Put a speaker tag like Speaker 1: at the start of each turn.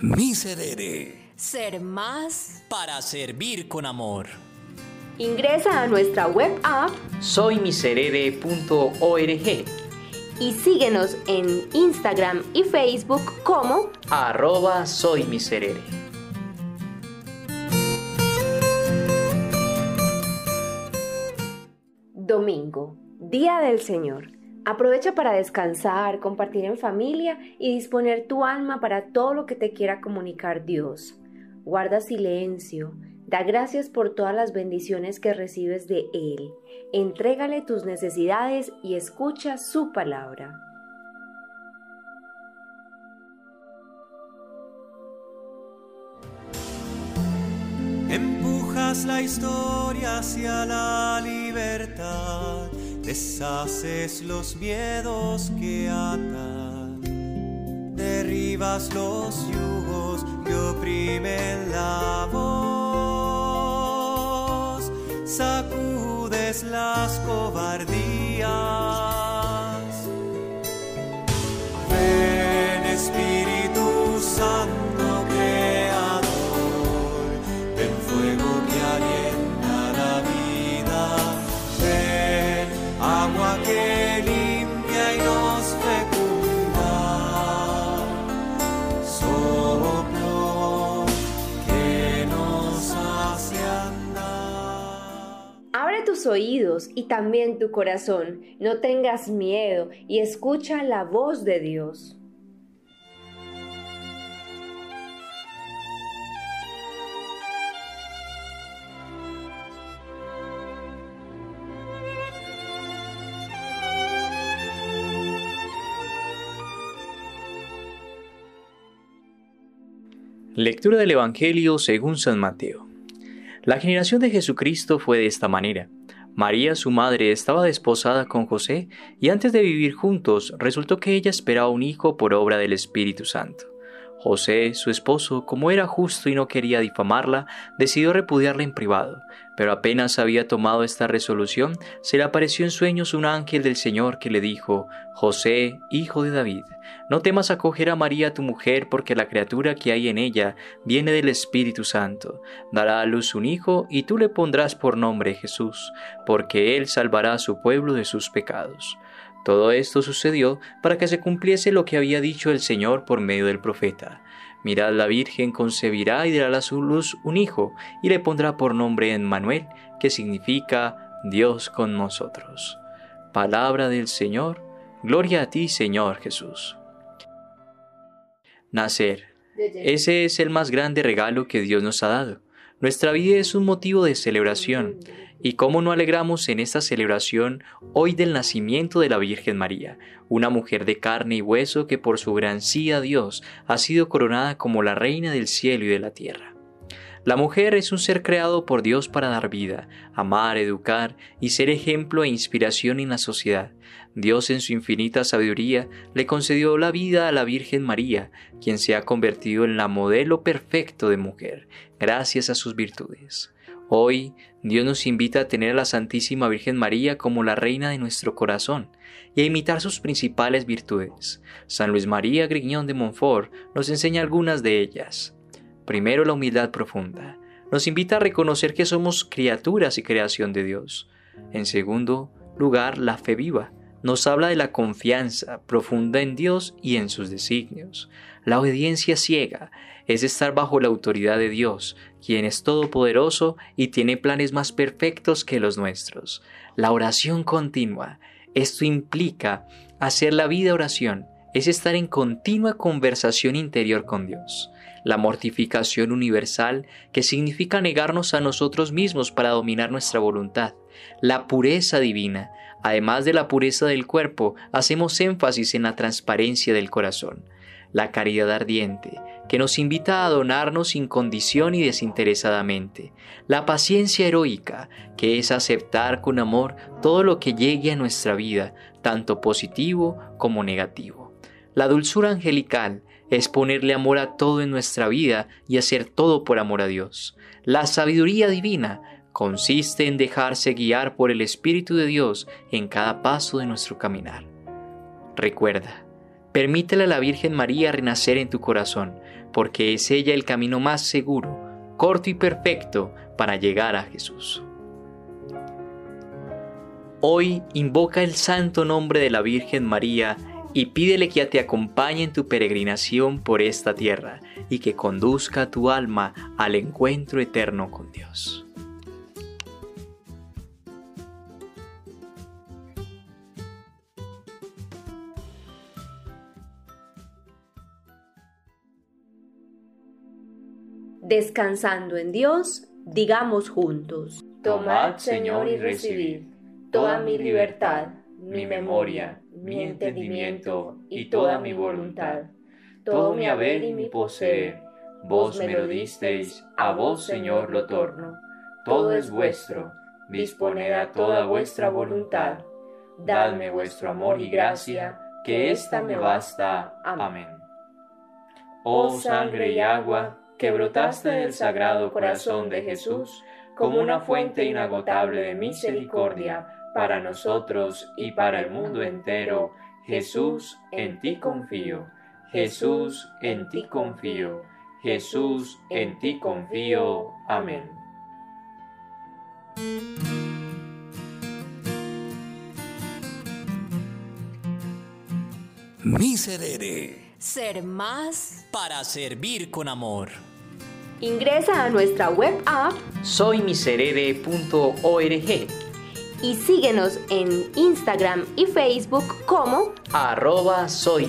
Speaker 1: Miserere.
Speaker 2: Ser más
Speaker 3: para servir con amor.
Speaker 4: Ingresa a nuestra web app
Speaker 5: soymiserere.org
Speaker 4: y síguenos en Instagram y Facebook como
Speaker 5: arroba soymiserere.
Speaker 4: Domingo, Día del Señor. Aprovecha para descansar, compartir en familia y disponer tu alma para todo lo que te quiera comunicar Dios. Guarda silencio, da gracias por todas las bendiciones que recibes de Él. Entrégale tus necesidades y escucha su palabra.
Speaker 6: Empujas la historia hacia la libertad deshaces los miedos que atan, derribas los yugos que oprimen la voz, sacudes las cobardías.
Speaker 4: Oídos y también tu corazón. No tengas miedo y escucha la voz de Dios.
Speaker 5: Lectura del Evangelio según San Mateo. La generación de Jesucristo fue de esta manera. María, su madre, estaba desposada con José y antes de vivir juntos resultó que ella esperaba un hijo por obra del Espíritu Santo. José, su esposo, como era justo y no quería difamarla, decidió repudiarla en privado, pero apenas había tomado esta resolución, se le apareció en sueños un ángel del Señor que le dijo, José, hijo de David, no temas acoger a María tu mujer, porque la criatura que hay en ella viene del Espíritu Santo. Dará a luz un hijo, y tú le pondrás por nombre Jesús, porque él salvará a su pueblo de sus pecados. Todo esto sucedió para que se cumpliese lo que había dicho el Señor por medio del profeta. Mirad, la Virgen concebirá y dará a su luz un hijo, y le pondrá por nombre Emmanuel, que significa Dios con nosotros. Palabra del Señor, gloria a ti, Señor Jesús. Nacer. Ese es el más grande regalo que Dios nos ha dado. Nuestra vida es un motivo de celebración. ¿Y cómo no alegramos en esta celebración hoy del nacimiento de la Virgen María, una mujer de carne y hueso que por su gran sí a Dios ha sido coronada como la reina del cielo y de la tierra? La mujer es un ser creado por Dios para dar vida, amar, educar y ser ejemplo e inspiración en la sociedad. Dios en su infinita sabiduría le concedió la vida a la Virgen María, quien se ha convertido en la modelo perfecto de mujer, gracias a sus virtudes. Hoy Dios nos invita a tener a la Santísima Virgen María como la reina de nuestro corazón y a imitar sus principales virtudes. San Luis María Griñón de Montfort nos enseña algunas de ellas. Primero, la humildad profunda. Nos invita a reconocer que somos criaturas y creación de Dios. En segundo lugar, la fe viva. Nos habla de la confianza profunda en Dios y en sus designios. La obediencia ciega es estar bajo la autoridad de Dios, quien es todopoderoso y tiene planes más perfectos que los nuestros. La oración continua. Esto implica hacer la vida oración, es estar en continua conversación interior con Dios. La mortificación universal, que significa negarnos a nosotros mismos para dominar nuestra voluntad, la pureza divina, además de la pureza del cuerpo, hacemos énfasis en la transparencia del corazón, la caridad ardiente, que nos invita a donarnos sin condición y desinteresadamente, la paciencia heroica, que es aceptar con amor todo lo que llegue a nuestra vida, tanto positivo como negativo, la dulzura angelical, es ponerle amor a todo en nuestra vida y hacer todo por amor a Dios. La sabiduría divina consiste en dejarse guiar por el Espíritu de Dios en cada paso de nuestro caminar. Recuerda, Permítele a la Virgen María renacer en tu corazón, porque es ella el camino más seguro, corto y perfecto para llegar a Jesús. Hoy invoca el santo nombre de la Virgen María y pídele que te acompañe en tu peregrinación por esta tierra y que conduzca tu alma al encuentro eterno con Dios.
Speaker 4: Descansando en Dios, digamos juntos,
Speaker 1: Tomad, Señor, y recibid toda mi libertad, mi memoria, mi entendimiento y toda mi voluntad, todo mi haber y mi poseer. Vos me lo disteis, a vos, Señor, lo torno. Todo es vuestro, disponed a toda vuestra voluntad. Dadme vuestro amor y gracia, que ésta me basta. Amén. Oh sangre y agua, que brotaste del sagrado corazón de Jesús, como una fuente inagotable de misericordia para nosotros y para el mundo entero, Jesús, en ti confío. Jesús, en ti confío. Jesús, en ti confío. Amén.
Speaker 6: Miserere.
Speaker 3: Ser más para servir con amor.
Speaker 4: Ingresa a nuestra web app
Speaker 5: soymiserere.org
Speaker 4: y síguenos en Instagram y Facebook como
Speaker 5: arroba soy.